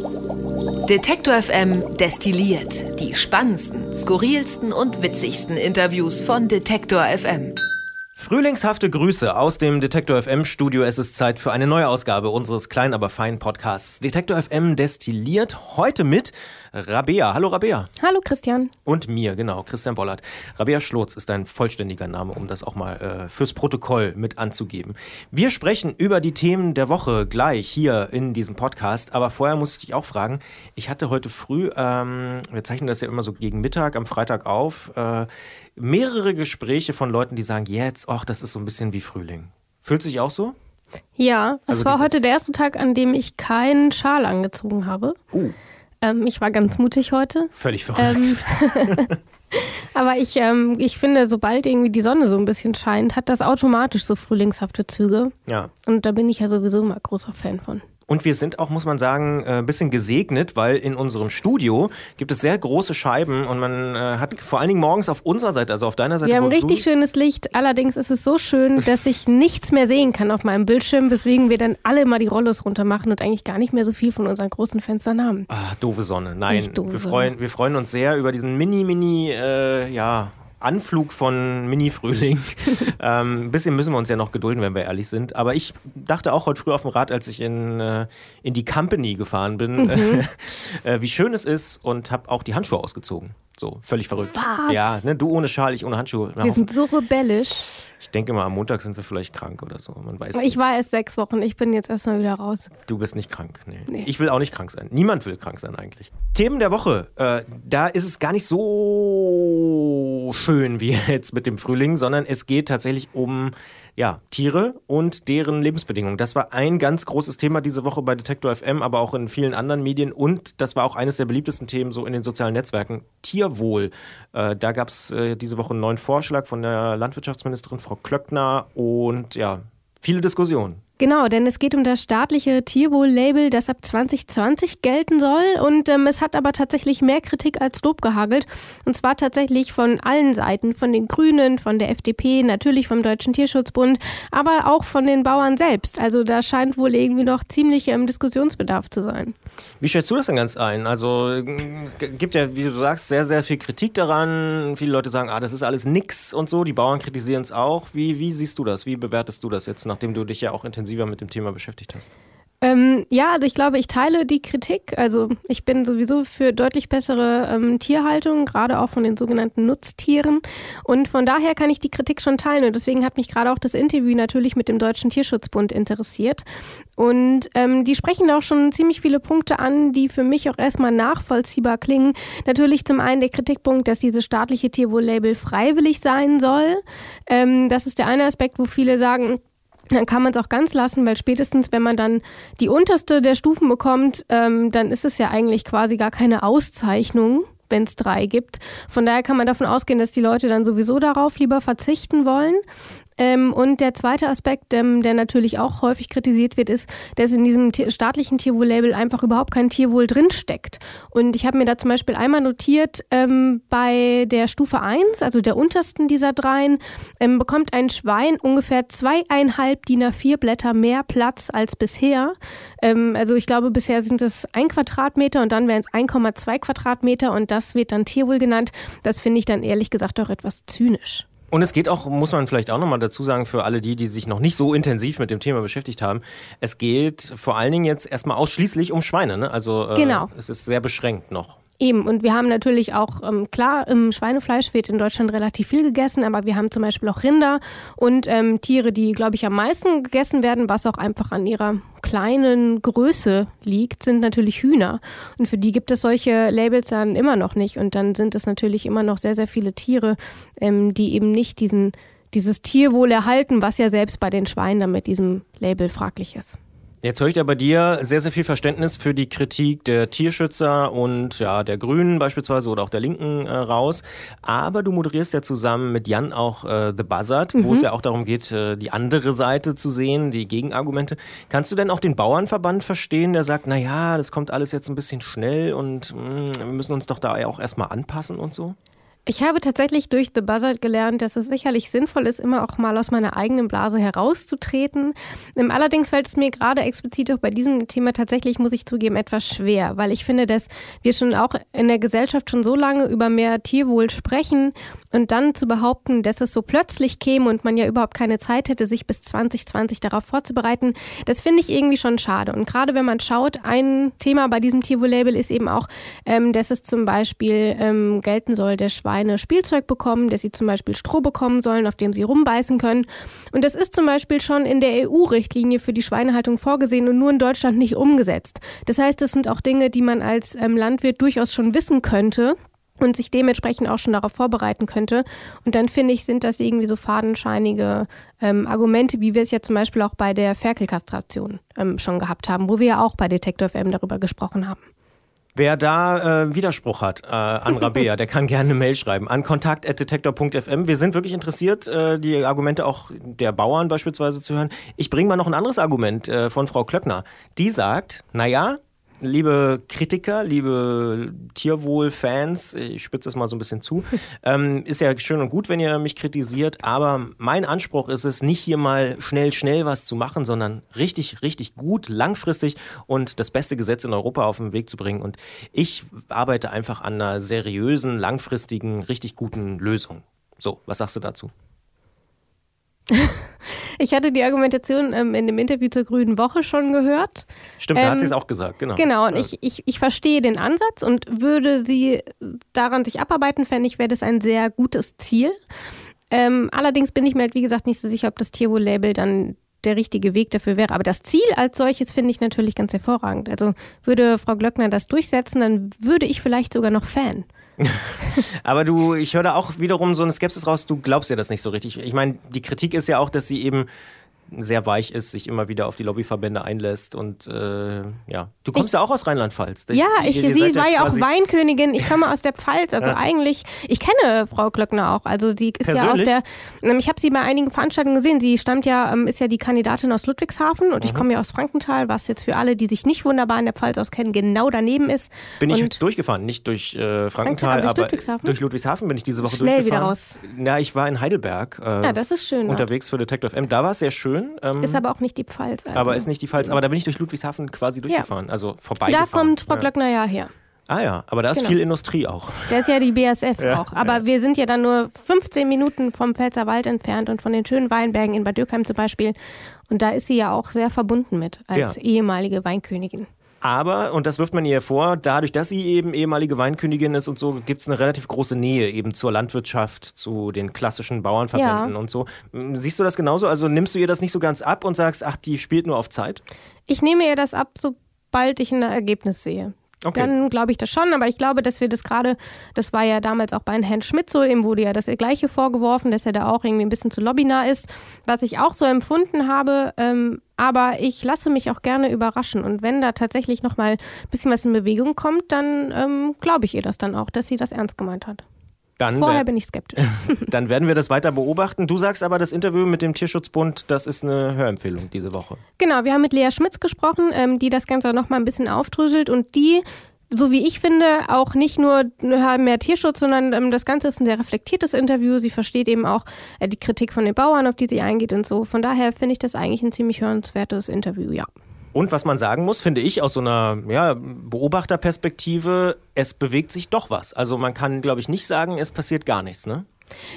Detektor FM destilliert die spannendsten, skurrilsten und witzigsten Interviews von Detektor FM. Frühlingshafte Grüße aus dem Detektor FM Studio. Es ist Zeit für eine neue Ausgabe unseres kleinen, aber feinen Podcasts. Detektor FM destilliert heute mit Rabea. Hallo Rabea. Hallo Christian. Und mir, genau, Christian Bollert. Rabea Schlotz ist ein vollständiger Name, um das auch mal äh, fürs Protokoll mit anzugeben. Wir sprechen über die Themen der Woche gleich hier in diesem Podcast. Aber vorher muss ich dich auch fragen, ich hatte heute früh, ähm, wir zeichnen das ja immer so gegen Mittag am Freitag auf, äh, mehrere Gespräche von Leuten, die sagen, jetzt, ach, das ist so ein bisschen wie Frühling. Fühlt sich auch so? Ja, es also war heute der erste Tag, an dem ich keinen Schal angezogen habe. Uh. Ähm, ich war ganz mutig heute. Völlig verrückt. Ähm, aber ich, ähm, ich finde, sobald irgendwie die Sonne so ein bisschen scheint, hat das automatisch so frühlingshafte Züge. Ja. Und da bin ich ja sowieso immer großer Fan von. Und wir sind auch, muss man sagen, äh, ein bisschen gesegnet, weil in unserem Studio gibt es sehr große Scheiben und man äh, hat vor allen Dingen morgens auf unserer Seite, also auf deiner Seite. Wir haben richtig schönes Licht. Allerdings ist es so schön, dass ich nichts mehr sehen kann auf meinem Bildschirm, weswegen wir dann alle mal die Rollos runter machen und eigentlich gar nicht mehr so viel von unseren großen Fenstern haben. Ah, doofe Sonne. Nein, doofe wir, freuen, wir freuen uns sehr über diesen mini, mini, äh, ja, Anflug von Mini-Frühling. ähm, ein bisschen müssen wir uns ja noch gedulden, wenn wir ehrlich sind. Aber ich dachte auch heute früh auf dem Rad, als ich in, äh, in die Company gefahren bin, mhm. äh, wie schön es ist und habe auch die Handschuhe ausgezogen. So, völlig verrückt. Was? Ja, ne, du ohne Schal, ich ohne Handschuhe. Wir sind so rebellisch. Ich denke mal, am Montag sind wir vielleicht krank oder so. Man weiß ich nicht. war erst sechs Wochen, ich bin jetzt erstmal wieder raus. Du bist nicht krank, nee. nee. Ich will auch nicht krank sein. Niemand will krank sein eigentlich. Themen der Woche. Äh, da ist es gar nicht so schön wie jetzt mit dem Frühling, sondern es geht tatsächlich um ja, Tiere und deren Lebensbedingungen. Das war ein ganz großes Thema diese Woche bei Detektor FM, aber auch in vielen anderen Medien. Und das war auch eines der beliebtesten Themen so in den sozialen Netzwerken. Tierwohl. Äh, da gab es äh, diese Woche einen neuen Vorschlag von der Landwirtschaftsministerin Frau Klöckner und ja, viele Diskussionen. Genau, denn es geht um das staatliche Tierwohl-Label, das ab 2020 gelten soll. Und ähm, es hat aber tatsächlich mehr Kritik als Lob gehagelt. Und zwar tatsächlich von allen Seiten, von den Grünen, von der FDP, natürlich vom Deutschen Tierschutzbund, aber auch von den Bauern selbst. Also da scheint wohl irgendwie noch ziemlich ähm, Diskussionsbedarf zu sein. Wie schätzt du das denn ganz ein? Also es gibt ja, wie du sagst, sehr, sehr viel Kritik daran. Viele Leute sagen, ah, das ist alles nix und so. Die Bauern kritisieren es auch. Wie, wie siehst du das? Wie bewertest du das jetzt, nachdem du dich ja auch intensiv intensiver mit dem Thema beschäftigt hast? Ähm, ja, also ich glaube, ich teile die Kritik. Also ich bin sowieso für deutlich bessere ähm, Tierhaltung, gerade auch von den sogenannten Nutztieren. Und von daher kann ich die Kritik schon teilen. Und deswegen hat mich gerade auch das Interview natürlich mit dem Deutschen Tierschutzbund interessiert. Und ähm, die sprechen da auch schon ziemlich viele Punkte an, die für mich auch erstmal nachvollziehbar klingen. Natürlich zum einen der Kritikpunkt, dass dieses staatliche Tierwohl-Label freiwillig sein soll. Ähm, das ist der eine Aspekt, wo viele sagen, dann kann man es auch ganz lassen, weil spätestens, wenn man dann die unterste der Stufen bekommt, ähm, dann ist es ja eigentlich quasi gar keine Auszeichnung, wenn es drei gibt. Von daher kann man davon ausgehen, dass die Leute dann sowieso darauf lieber verzichten wollen. Ähm, und der zweite Aspekt, ähm, der natürlich auch häufig kritisiert wird, ist, dass in diesem staatlichen Tierwohl-Label einfach überhaupt kein Tierwohl drinsteckt. Und ich habe mir da zum Beispiel einmal notiert, ähm, bei der Stufe 1, also der untersten dieser dreien, ähm, bekommt ein Schwein ungefähr zweieinhalb DIN A4 Blätter mehr Platz als bisher. Ähm, also ich glaube, bisher sind es ein Quadratmeter und dann wären es 1,2 Quadratmeter und das wird dann Tierwohl genannt. Das finde ich dann ehrlich gesagt auch etwas zynisch. Und es geht auch, muss man vielleicht auch nochmal dazu sagen, für alle die, die sich noch nicht so intensiv mit dem Thema beschäftigt haben, es geht vor allen Dingen jetzt erstmal ausschließlich um Schweine. Ne? Also äh, genau. es ist sehr beschränkt noch. Eben, und wir haben natürlich auch, ähm, klar, im Schweinefleisch wird in Deutschland relativ viel gegessen, aber wir haben zum Beispiel auch Rinder und ähm, Tiere, die, glaube ich, am meisten gegessen werden, was auch einfach an ihrer kleinen Größe liegt, sind natürlich Hühner. Und für die gibt es solche Labels dann immer noch nicht. Und dann sind es natürlich immer noch sehr, sehr viele Tiere, ähm, die eben nicht diesen, dieses Tierwohl erhalten, was ja selbst bei den Schweinen dann mit diesem Label fraglich ist. Jetzt höre ich da bei dir sehr, sehr viel Verständnis für die Kritik der Tierschützer und ja, der Grünen beispielsweise oder auch der Linken äh, raus. Aber du moderierst ja zusammen mit Jan auch äh, The Buzzard, mhm. wo es ja auch darum geht, äh, die andere Seite zu sehen, die Gegenargumente. Kannst du denn auch den Bauernverband verstehen, der sagt, naja, das kommt alles jetzt ein bisschen schnell und mh, mm, wir müssen uns doch da ja auch erstmal anpassen und so? Ich habe tatsächlich durch The Buzzard gelernt, dass es sicherlich sinnvoll ist, immer auch mal aus meiner eigenen Blase herauszutreten. Ähm, allerdings fällt es mir gerade explizit auch bei diesem Thema tatsächlich, muss ich zugeben, etwas schwer, weil ich finde, dass wir schon auch in der Gesellschaft schon so lange über mehr Tierwohl sprechen und dann zu behaupten, dass es so plötzlich käme und man ja überhaupt keine Zeit hätte, sich bis 2020 darauf vorzubereiten, das finde ich irgendwie schon schade. Und gerade wenn man schaut, ein Thema bei diesem Tierwohl-Label ist eben auch, ähm, dass es zum Beispiel ähm, gelten soll, der Schwein Schweine Spielzeug bekommen, dass sie zum Beispiel Stroh bekommen sollen, auf dem sie rumbeißen können. Und das ist zum Beispiel schon in der EU-Richtlinie für die Schweinehaltung vorgesehen und nur in Deutschland nicht umgesetzt. Das heißt, das sind auch Dinge, die man als ähm, Landwirt durchaus schon wissen könnte und sich dementsprechend auch schon darauf vorbereiten könnte. Und dann finde ich, sind das irgendwie so fadenscheinige ähm, Argumente, wie wir es ja zum Beispiel auch bei der Ferkelkastration ähm, schon gehabt haben, wo wir ja auch bei Detektor FM darüber gesprochen haben. Wer da äh, Widerspruch hat äh, an Rabea, der kann gerne eine Mail schreiben an kontakt.detektor.fm. Wir sind wirklich interessiert, äh, die Argumente auch der Bauern beispielsweise zu hören. Ich bringe mal noch ein anderes Argument äh, von Frau Klöckner. Die sagt, naja, liebe Kritiker, liebe Tierwohl-Fans, ich spitze es mal so ein bisschen zu, ähm, ist ja schön und gut, wenn ihr mich kritisiert, aber mein Anspruch ist es, nicht hier mal schnell, schnell was zu machen, sondern richtig, richtig gut, langfristig und das beste Gesetz in Europa auf den Weg zu bringen. Und ich arbeite einfach an einer seriösen, langfristigen, richtig guten Lösung. So, was sagst du dazu? Ich hatte die Argumentation ähm, in dem Interview zur Grünen Woche schon gehört. Stimmt, ähm, da hat sie es auch gesagt, genau. Genau, und ja. ich, ich, ich verstehe den Ansatz und würde sie daran sich abarbeiten, fände ich, wäre das ein sehr gutes Ziel. Ähm, allerdings bin ich mir halt, wie gesagt, nicht so sicher, ob das Tierwohl-Label dann der richtige Weg dafür wäre. Aber das Ziel als solches finde ich natürlich ganz hervorragend. Also würde Frau Glöckner das durchsetzen, dann würde ich vielleicht sogar noch Fan. Aber du, ich höre da auch wiederum so eine Skepsis raus, du glaubst ja das nicht so richtig. Ich meine, die Kritik ist ja auch, dass sie eben sehr weich ist, sich immer wieder auf die Lobbyverbände einlässt und äh, ja. Du kommst ich, ja auch aus Rheinland-Pfalz. Ja, ich, ihr, ihr sie war ja auch Weinkönigin. Ich komme aus der Pfalz. Also ja. eigentlich, ich kenne Frau Klöckner auch. Also sie ist Persönlich? ja aus der, ähm, ich habe sie bei einigen Veranstaltungen gesehen. Sie stammt ja, ähm, ist ja die Kandidatin aus Ludwigshafen und mhm. ich komme ja aus Frankenthal, was jetzt für alle, die sich nicht wunderbar in der Pfalz auskennen, genau daneben ist. Bin ich durchgefahren, nicht durch äh, Frankenthal, aber durch Ludwigshafen? durch Ludwigshafen bin ich diese Woche Schnell durchgefahren. wieder raus. Na, ich war in Heidelberg. Äh, ja, das ist schön. Unterwegs auch. für Detective M. Da war es sehr schön. Ähm, ist aber auch nicht die Pfalz. Also. Aber ist nicht die Pfalz. Aber da bin ich durch Ludwigshafen quasi durchgefahren, ja. also vorbei. Da kommt Frau Glöckner ja her. Ah ja, aber da ist genau. viel Industrie auch. Da ist ja die BSF ja, auch. Aber ja. wir sind ja dann nur 15 Minuten vom Pfälzerwald entfernt und von den schönen Weinbergen in Bad Dürkheim zum Beispiel. Und da ist sie ja auch sehr verbunden mit als ja. ehemalige Weinkönigin. Aber, und das wirft man ihr vor, dadurch, dass sie eben ehemalige Weinkönigin ist und so, gibt es eine relativ große Nähe eben zur Landwirtschaft, zu den klassischen Bauernverbänden ja. und so. Siehst du das genauso? Also nimmst du ihr das nicht so ganz ab und sagst, ach, die spielt nur auf Zeit? Ich nehme ihr das ab, sobald ich ein Ergebnis sehe. Okay. Dann glaube ich das schon, aber ich glaube, dass wir das gerade, das war ja damals auch bei Herrn Schmidt so, ihm wurde ja das Gleiche vorgeworfen, dass er da auch irgendwie ein bisschen zu lobbynah ist, was ich auch so empfunden habe. Ähm, aber ich lasse mich auch gerne überraschen und wenn da tatsächlich nochmal ein bisschen was in Bewegung kommt, dann ähm, glaube ich ihr das dann auch, dass sie das ernst gemeint hat. Dann Vorher bin ich skeptisch. Dann werden wir das weiter beobachten. Du sagst aber, das Interview mit dem Tierschutzbund, das ist eine Hörempfehlung diese Woche. Genau, wir haben mit Lea Schmitz gesprochen, ähm, die das Ganze noch mal ein bisschen aufdröselt und die so wie ich finde, auch nicht nur mehr Tierschutz, sondern ähm, das Ganze ist ein sehr reflektiertes Interview. Sie versteht eben auch äh, die Kritik von den Bauern, auf die sie eingeht und so. Von daher finde ich das eigentlich ein ziemlich hörenswertes Interview, ja. Und was man sagen muss, finde ich aus so einer ja, Beobachterperspektive, es bewegt sich doch was. Also man kann, glaube ich, nicht sagen, es passiert gar nichts, ne?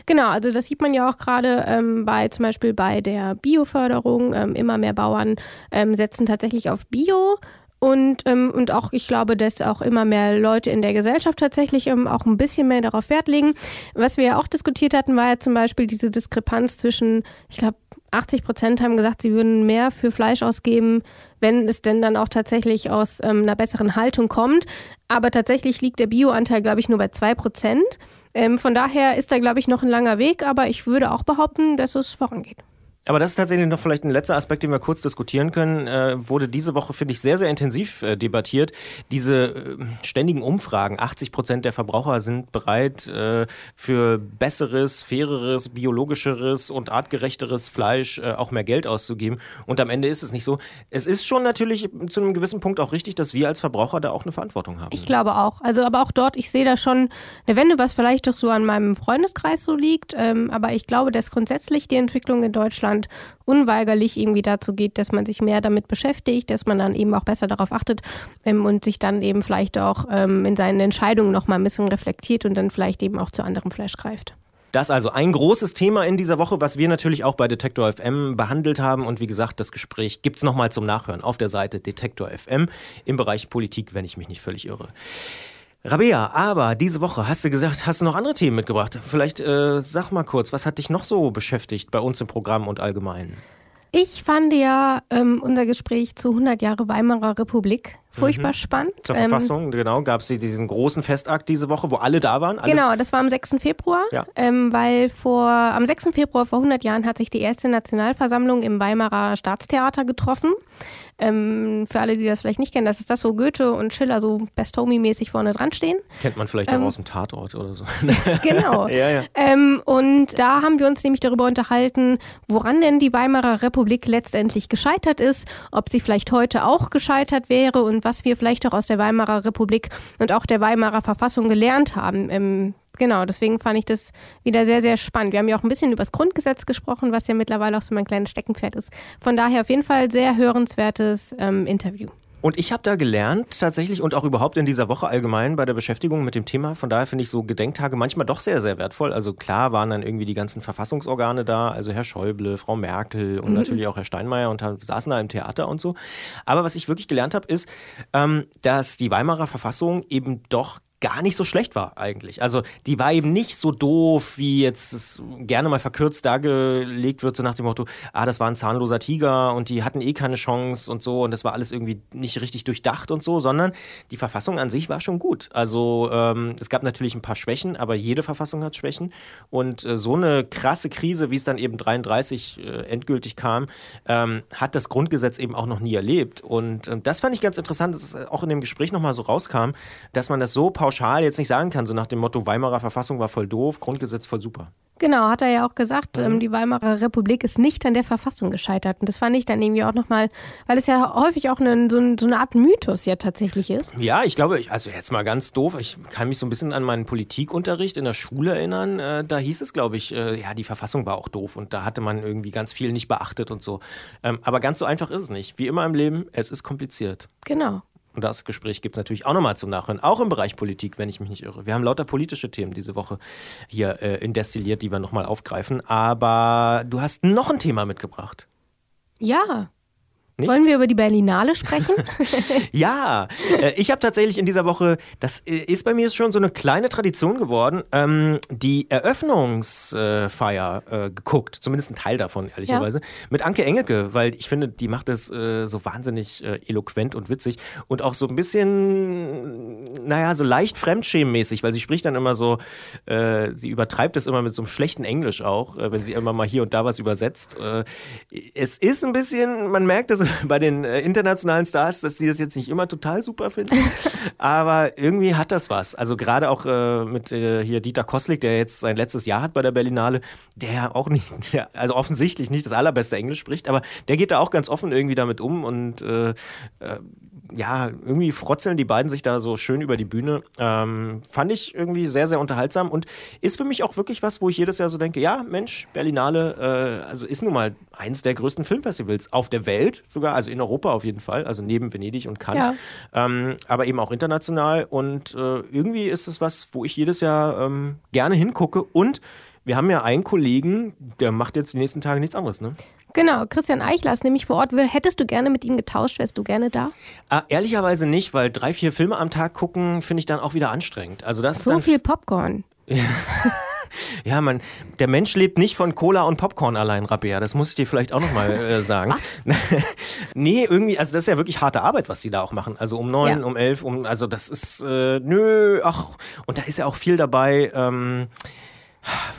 Genau, also das sieht man ja auch gerade ähm, bei zum Beispiel bei der Bioförderung. Ähm, immer mehr Bauern ähm, setzen tatsächlich auf Bio. Und, ähm, und auch, ich glaube, dass auch immer mehr Leute in der Gesellschaft tatsächlich ähm, auch ein bisschen mehr darauf Wert legen. Was wir ja auch diskutiert hatten, war ja zum Beispiel diese Diskrepanz zwischen, ich glaube, 80 Prozent haben gesagt, sie würden mehr für Fleisch ausgeben, wenn es denn dann auch tatsächlich aus ähm, einer besseren Haltung kommt. Aber tatsächlich liegt der Bioanteil, glaube ich, nur bei zwei Prozent. Ähm, von daher ist da, glaube ich, noch ein langer Weg, aber ich würde auch behaupten, dass es vorangeht. Aber das ist tatsächlich noch vielleicht ein letzter Aspekt, den wir kurz diskutieren können. Äh, wurde diese Woche, finde ich, sehr, sehr intensiv äh, debattiert. Diese äh, ständigen Umfragen. 80 Prozent der Verbraucher sind bereit, äh, für besseres, faireres, biologischeres und artgerechteres Fleisch äh, auch mehr Geld auszugeben. Und am Ende ist es nicht so. Es ist schon natürlich zu einem gewissen Punkt auch richtig, dass wir als Verbraucher da auch eine Verantwortung haben. Ich glaube auch. Also, aber auch dort, ich sehe da schon eine Wende, was vielleicht doch so an meinem Freundeskreis so liegt. Ähm, aber ich glaube, dass grundsätzlich die Entwicklung in Deutschland Deutschland unweigerlich irgendwie dazu geht, dass man sich mehr damit beschäftigt, dass man dann eben auch besser darauf achtet ähm, und sich dann eben vielleicht auch ähm, in seinen Entscheidungen nochmal ein bisschen reflektiert und dann vielleicht eben auch zu anderem Fleisch greift. Das also ein großes Thema in dieser Woche, was wir natürlich auch bei Detektor FM behandelt haben. Und wie gesagt, das Gespräch gibt es nochmal zum Nachhören auf der Seite Detektor FM im Bereich Politik, wenn ich mich nicht völlig irre. Rabea, aber diese Woche hast du gesagt, hast du noch andere Themen mitgebracht. Vielleicht äh, sag mal kurz, was hat dich noch so beschäftigt bei uns im Programm und allgemein? Ich fand ja ähm, unser Gespräch zu 100 Jahre Weimarer Republik furchtbar mhm. spannend. Zur ähm, Verfassung, genau, gab es diesen großen Festakt diese Woche, wo alle da waren. Alle? Genau, das war am 6. Februar, ja. ähm, weil vor, am 6. Februar vor 100 Jahren hat sich die erste Nationalversammlung im Weimarer Staatstheater getroffen. Ähm, für alle, die das vielleicht nicht kennen, das ist das, wo Goethe und Schiller so Best Homie-mäßig vorne dran stehen. Kennt man vielleicht ähm, auch aus dem Tatort oder so. genau. ja, ja. Ähm, und da haben wir uns nämlich darüber unterhalten, woran denn die Weimarer Republik letztendlich gescheitert ist, ob sie vielleicht heute auch gescheitert wäre und was wir vielleicht auch aus der Weimarer Republik und auch der Weimarer Verfassung gelernt haben. Genau, deswegen fand ich das wieder sehr, sehr spannend. Wir haben ja auch ein bisschen über das Grundgesetz gesprochen, was ja mittlerweile auch so mein kleines Steckenpferd ist. Von daher auf jeden Fall sehr hörenswertes ähm, Interview. Und ich habe da gelernt tatsächlich und auch überhaupt in dieser Woche allgemein bei der Beschäftigung mit dem Thema. Von daher finde ich so Gedenktage manchmal doch sehr, sehr wertvoll. Also klar waren dann irgendwie die ganzen Verfassungsorgane da, also Herr Schäuble, Frau Merkel und mhm. natürlich auch Herr Steinmeier und saßen da im Theater und so. Aber was ich wirklich gelernt habe, ist, ähm, dass die Weimarer Verfassung eben doch gar nicht so schlecht war eigentlich. Also die war eben nicht so doof, wie jetzt gerne mal verkürzt dargelegt wird, so nach dem Motto, ah, das war ein zahnloser Tiger und die hatten eh keine Chance und so und das war alles irgendwie nicht richtig durchdacht und so, sondern die Verfassung an sich war schon gut. Also ähm, es gab natürlich ein paar Schwächen, aber jede Verfassung hat Schwächen und äh, so eine krasse Krise, wie es dann eben 33 äh, endgültig kam, ähm, hat das Grundgesetz eben auch noch nie erlebt und äh, das fand ich ganz interessant, dass es auch in dem Gespräch nochmal so rauskam, dass man das so pauschal pauschal jetzt nicht sagen kann, so nach dem Motto, Weimarer Verfassung war voll doof, Grundgesetz voll super. Genau, hat er ja auch gesagt, mhm. ähm, die Weimarer Republik ist nicht an der Verfassung gescheitert. Und das fand ich dann irgendwie auch nochmal, weil es ja häufig auch eine, so, eine Art Mythos ja tatsächlich ist. Ja, ich glaube, also jetzt mal ganz doof, ich kann mich so ein bisschen an meinen Politikunterricht in der Schule erinnern. Äh, da hieß es, glaube ich, äh, ja, die Verfassung war auch doof und da hatte man irgendwie ganz viel nicht beachtet und so. Ähm, aber ganz so einfach ist es nicht. Wie immer im Leben, es ist kompliziert. Genau. Und das Gespräch gibt es natürlich auch nochmal zum Nachhören, auch im Bereich Politik, wenn ich mich nicht irre. Wir haben lauter politische Themen diese Woche hier äh, in Destilliert, die wir nochmal aufgreifen. Aber du hast noch ein Thema mitgebracht. Ja. Nicht? Wollen wir über die Berlinale sprechen? ja, äh, ich habe tatsächlich in dieser Woche, das äh, ist bei mir schon so eine kleine Tradition geworden, ähm, die Eröffnungsfeier äh, geguckt, zumindest ein Teil davon, ehrlicherweise, ja. mit Anke Engelke, weil ich finde, die macht das so wahnsinnig eloquent und witzig und auch so ein bisschen, naja, so leicht fremdschämenmäßig, weil sie spricht dann immer so, sie übertreibt das immer mit so einem schlechten Englisch auch, wenn sie immer mal hier und da was übersetzt. es ist ein bisschen, man merkt bei den äh, internationalen Stars, dass sie das jetzt nicht immer total super finden. Aber irgendwie hat das was. Also gerade auch äh, mit äh, hier Dieter Koslik, der jetzt sein letztes Jahr hat bei der Berlinale, der auch nicht, der, also offensichtlich nicht das allerbeste Englisch spricht, aber der geht da auch ganz offen irgendwie damit um und äh, äh ja, irgendwie frotzeln die beiden sich da so schön über die Bühne. Ähm, fand ich irgendwie sehr, sehr unterhaltsam und ist für mich auch wirklich was, wo ich jedes Jahr so denke, ja, Mensch, Berlinale, äh, also ist nun mal eins der größten Filmfestivals auf der Welt sogar, also in Europa auf jeden Fall, also neben Venedig und Cannes, ja. ähm, aber eben auch international und äh, irgendwie ist es was, wo ich jedes Jahr ähm, gerne hingucke und wir haben ja einen Kollegen, der macht jetzt die nächsten Tage nichts anderes, ne? Genau, Christian Eichler ist nämlich vor Ort. Hättest du gerne mit ihm getauscht? Wärst du gerne da? Ah, ehrlicherweise nicht, weil drei, vier Filme am Tag gucken, finde ich dann auch wieder anstrengend. Also das so viel Popcorn. Ja. man, der Mensch lebt nicht von Cola und Popcorn allein, Rabea. Das muss ich dir vielleicht auch nochmal äh, sagen. Nee, irgendwie, also das ist ja wirklich harte Arbeit, was sie da auch machen. Also um neun, ja. um elf, um, also das ist, äh, nö, ach, und da ist ja auch viel dabei. Ähm,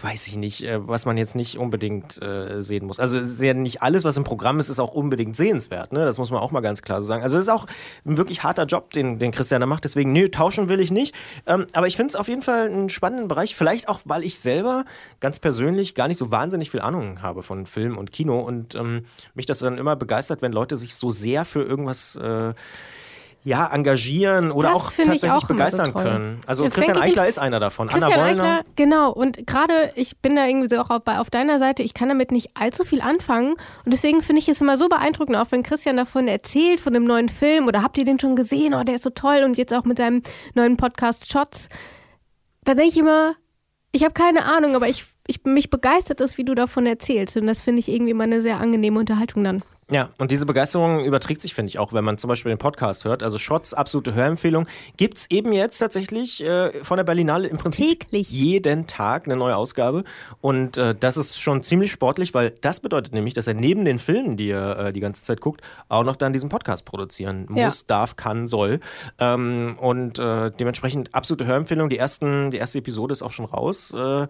weiß ich nicht, äh, was man jetzt nicht unbedingt äh, sehen muss. Also es ist ja nicht alles, was im Programm ist, ist auch unbedingt sehenswert. Ne? Das muss man auch mal ganz klar so sagen. Also es ist auch ein wirklich harter Job, den, den Christian da macht. Deswegen, nö, tauschen will ich nicht. Ähm, aber ich finde es auf jeden Fall einen spannenden Bereich. Vielleicht auch, weil ich selber ganz persönlich gar nicht so wahnsinnig viel Ahnung habe von Film und Kino und ähm, mich das dann immer begeistert, wenn Leute sich so sehr für irgendwas äh, ja, engagieren oder Das auch tatsächlich auch begeistern so können. Also Das Christian ich- Eichler ist einer davon. Christian Anna Wollner. Eichler, genau. Und gerade, ich bin da irgendwie so auch auf, auf deiner Seite, ich kann damit nicht allzu viel anfangen. Und deswegen finde ich es immer so beeindruckend, auch wenn Christian davon erzählt, von dem neuen Film oder habt ihr den schon gesehen? Oh, der ist so toll. Und jetzt auch mit seinem neuen Podcast Shots. Da denke ich immer, ich habe keine Ahnung, aber ich, ich mich begeistert es, wie du davon erzählst. Und das finde ich irgendwie immer eine sehr angenehme Unterhaltung dann. Ja, und diese Begeisterung überträgt sich, finde ich, auch, wenn man zum Beispiel den Podcast hört. Also Shots, absolute Hörempfehlung. Gibt es eben jetzt tatsächlich äh, von der Berlinale im Prinzip Täglich. jeden Tag eine neue Ausgabe. Und äh, das ist schon ziemlich sportlich, weil das bedeutet nämlich, dass er neben den Filmen, die er äh, die ganze Zeit guckt, auch noch dann diesen Podcast produzieren Ja. muss, darf, kann, soll. Ähm, und äh, dementsprechend absolute Hörempfehlung. Die, ersten, die erste Episode ist auch schon raus. Äh,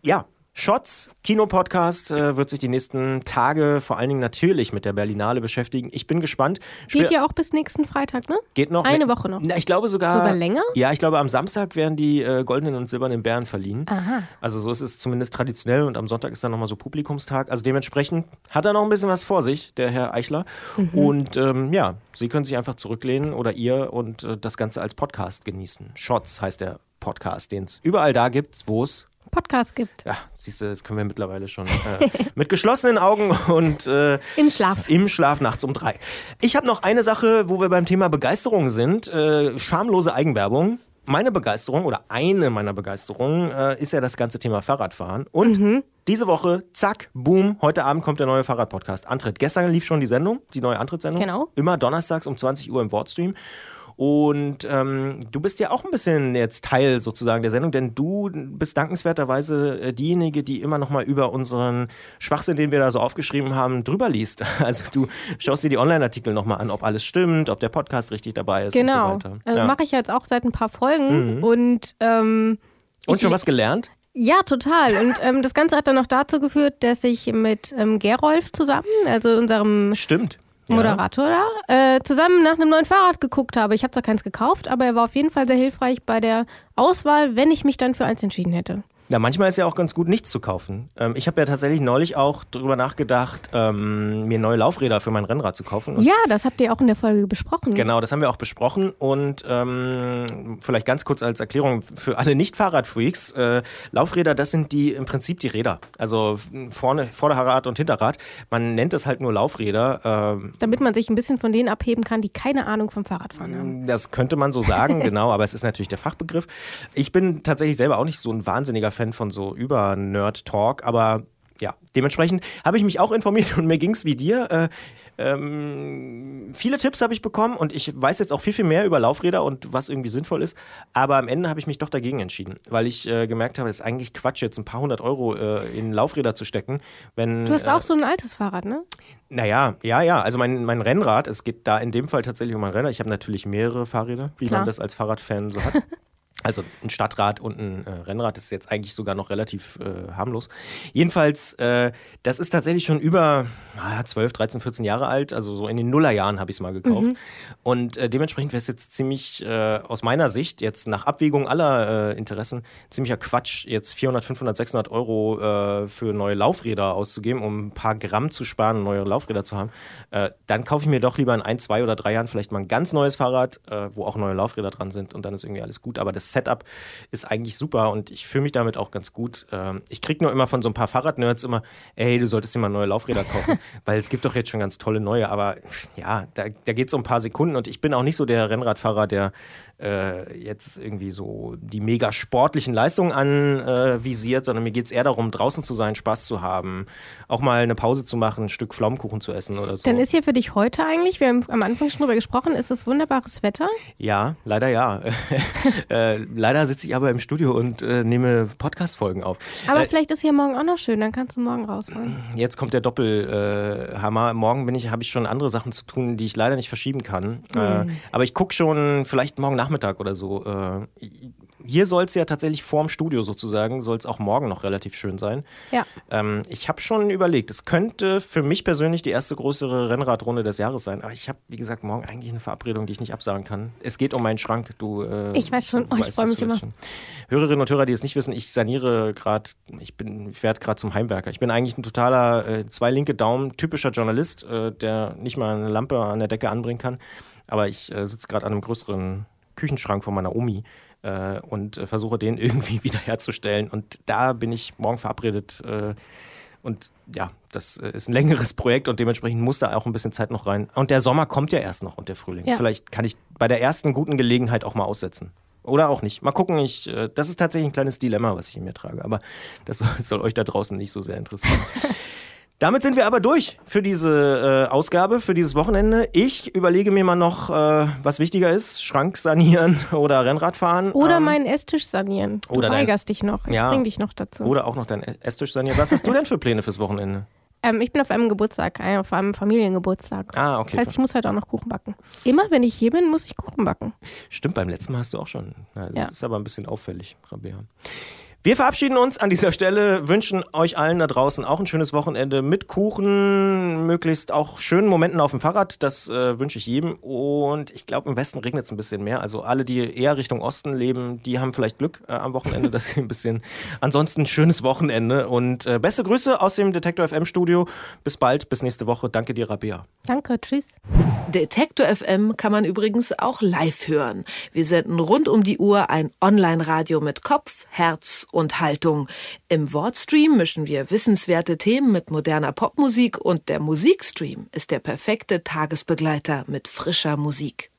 ja, Shots, Kinopodcast äh, wird sich die nächsten Tage vor allen Dingen natürlich mit der Berlinale beschäftigen. Ich bin gespannt. Geht ja auch bis nächsten Freitag, ne? Geht noch Eine Woche noch. Na, ich glaube sogar. Sogar länger? Ja, ich glaube, am Samstag werden die äh, goldenen und silbernen Bären verliehen. Aha. Also so ist es zumindest traditionell und am Sonntag ist dann nochmal so Publikumstag. Also dementsprechend hat er noch ein bisschen was vor sich, der Herr Eichler. Mhm. Und ähm, ja, Sie können sich einfach zurücklehnen oder ihr und äh, das Ganze als Podcast genießen. Shots heißt der Podcast, den es überall da gibt, wo es Podcast gibt. ja, siehst du, das können wir mittlerweile schon äh, mit geschlossenen Augen und äh, Im Schlaf. im Schlaf nachts um drei. Ich habe noch eine Sache, wo wir beim Thema Begeisterung sind. Äh, schamlose Eigenwerbung. Meine Begeisterung oder eine meiner Begeisterungen äh, ist ja das ganze Thema Fahrradfahren. Und diese Woche, zack, boom, heute Abend kommt der neue Fahrradpodcast. Antritt. Gestern lief schon die Sendung, die neue Antrittssendung. Genau. Immer donnerstags um 20 Uhr im Wortstream. Und ähm, du bist ja auch ein bisschen jetzt Teil sozusagen der Sendung, denn du bist dankenswerterweise äh, diejenige, die immer noch mal über unseren Schwachsinn, den wir da so aufgeschrieben haben, drüber liest. Also du schaust dir die Online-Artikel noch mal an, ob alles stimmt, ob der Podcast richtig dabei ist Genau. und so weiter. Also ja. mache ich jetzt auch seit ein paar Folgen und ähm, Und schon was gelernt? Ja, total. Und ähm, das Ganze hat dann noch dazu geführt, dass ich mit ähm, Gerolf zusammen, also unserem Stimmt. Moderator da, äh, zusammen nach einem neuen Fahrrad geguckt habe. Ich habe zwar keins gekauft, aber er war auf jeden Fall sehr hilfreich bei der Auswahl, wenn ich mich dann für eins entschieden hätte. Ja, manchmal ist ja auch ganz gut, nichts zu kaufen. Ähm, ich habe ja tatsächlich neulich auch drüber nachgedacht, ähm, mir neue Laufräder für mein Rennrad zu kaufen. Und Ja, das habt ihr auch in der Folge besprochen. Genau, das haben wir auch besprochen und ähm, vielleicht ganz kurz als Erklärung für alle Nicht-Fahrradfreaks. Äh, Laufräder, das sind die im Prinzip die Räder. Also vorne, Vorderrad und Hinterrad. Man nennt es halt nur Laufräder. Ähm, Damit man sich ein bisschen von denen abheben kann, die keine Ahnung vom Fahrradfahren haben. das könnte man so sagen, genau, aber es ist natürlich der Fachbegriff. Ich bin tatsächlich selber auch nicht so ein wahnsinniger Fan von so Über-Nerd-Talk, aber ja, dementsprechend habe ich mich auch informiert und mir ging es wie dir. Äh, ähm, viele Tipps habe ich bekommen und ich weiß jetzt auch viel, viel mehr über Laufräder und was irgendwie sinnvoll ist. Aber am Ende habe ich mich doch dagegen entschieden, weil ich äh, gemerkt habe, es ist eigentlich Quatsch, jetzt ein paar hundert Euro äh, in Laufräder zu stecken. Wenn, Du hast äh, auch so ein altes Fahrrad, ne? naja, ja, ja. Also mein, mein Rennrad, es geht da in dem Fall tatsächlich um mein Rennrad. Ich habe natürlich mehrere Fahrräder, wie Klar. man das als Fahrradfan so hat. Also ein Stadtrad und ein äh, Rennrad ist jetzt eigentlich sogar noch relativ äh, harmlos. Jedenfalls, äh, das ist tatsächlich schon über naja, 12, 13, 14 Jahre alt. Also so in den Nullerjahren habe ich es mal gekauft. Und äh, dementsprechend wäre es jetzt ziemlich, äh, aus meiner Sicht, jetzt nach Abwägung aller äh, Interessen, ziemlicher Quatsch, jetzt 400, 500, 600 Euro für neue Laufräder auszugeben, um ein paar Gramm zu sparen und neue Laufräder zu haben. Dann kaufe ich mir doch lieber in ein, zwei oder drei Jahren vielleicht mal ein ganz neues Fahrrad, wo auch neue Laufräder dran sind und dann ist irgendwie alles gut. Aber das Setup ist eigentlich super und ich fühle mich damit auch ganz gut. Ähm, ich kriege nur immer von so ein paar Fahrradnerds immer, ey, du solltest dir mal neue Laufräder kaufen, weil es gibt doch jetzt schon ganz tolle neue, aber ja, da, da geht es um ein paar Sekunden und ich bin auch nicht so der Rennradfahrer, der äh, jetzt irgendwie so die mega sportlichen Leistungen anvisiert, sondern mir geht es eher darum, draußen zu sein, Spaß zu haben, auch mal eine Pause zu machen, ein Stück Pflaumenkuchen zu essen oder so. Dann ist hier für dich heute eigentlich, wir haben am Anfang schon drüber gesprochen, ist es wunderbares Wetter. Ja, leider ja. äh, leider sitze ich aber im Studio und äh, nehme Podcast-Folgen auf. Aber Äh, vielleicht ist hier morgen auch noch schön, dann kannst du morgen rausfahren. Jetzt kommt der Doppelhammer. Morgen bin ich, habe ich schon andere Sachen zu tun, die ich leider nicht verschieben kann. Äh, aber ich gucke schon vielleicht morgen Nachmittag oder so. Hier soll es ja tatsächlich vorm Studio sozusagen, soll es auch morgen noch relativ schön sein. Ja. Ähm, ich habe schon überlegt, es könnte für mich persönlich die erste größere Rennradrunde des Jahres sein. Aber ich habe, wie gesagt, morgen eigentlich eine Verabredung, die ich nicht absagen kann. Es geht um meinen Schrank. Du, äh, ich weiß schon, oh, ich freue mich immer. Schon. Hörerinnen und Hörer, die es nicht wissen, ich saniere gerade, ich bin, werde gerade zum Heimwerker. Ich bin eigentlich ein totaler äh, zwei linke Daumen, typischer Journalist, äh, der nicht mal eine Lampe an der Decke anbringen kann. Aber ich äh, sitze gerade an einem größeren Küchenschrank von meiner Omi äh, und äh, versuche den irgendwie wiederherzustellen. Und da bin ich morgen verabredet. Äh, und ja, das äh, ist ein längeres Projekt und dementsprechend muss da auch ein bisschen Zeit noch rein. Und der Sommer kommt ja erst noch und der Frühling. Ja. Vielleicht kann ich bei der ersten guten Gelegenheit auch mal aussetzen. Oder auch nicht. Mal gucken, ich, äh, das ist tatsächlich ein kleines Dilemma, was ich in mir trage. Aber das soll, soll euch da draußen nicht so sehr interessieren. Damit sind wir aber durch für diese äh, Ausgabe, für dieses Wochenende. Ich überlege mir mal noch, äh, was wichtiger ist: Schrank sanieren oder Rennradfahren. Oder ähm, meinen Esstisch sanieren. Du oder weigerst dein, dich noch. Ich ja, bring dich noch dazu. Oder auch noch deinen Esstisch sanieren. Was hast du denn für Pläne fürs Wochenende? Ähm, ich bin auf einem Geburtstag, äh, auf einem Familiengeburtstag. Ah, okay. Das heißt, ich muss heute auch noch Kuchen backen. Immer, wenn ich hier bin, muss ich Kuchen backen. Stimmt, beim letzten Mal hast du auch schon. Ja, das ja. ist aber ein bisschen auffällig, Rabea. Wir verabschieden uns an dieser Stelle, wünschen euch allen da draußen auch ein schönes Wochenende mit Kuchen, möglichst auch schönen Momenten auf dem Fahrrad. Das äh, wünsche ich jedem. Und ich glaube, im Westen regnet es ein bisschen mehr. Also alle, die eher Richtung Osten leben, die haben vielleicht Glück äh, am Wochenende, dass sie ein bisschen. Ansonsten schönes Wochenende und äh, beste Grüße aus dem Detektor FM Studio. Bis bald, bis nächste Woche. Danke dir, Rabea. Danke, tschüss. Detektor FM kann man übrigens auch live hören. Wir senden rund um die Uhr ein Online-Radio mit Kopf, Herz und Haltung. Im Wortstream mischen wir wissenswerte Themen mit moderner Popmusik und der Musikstream ist der perfekte Tagesbegleiter mit frischer Musik.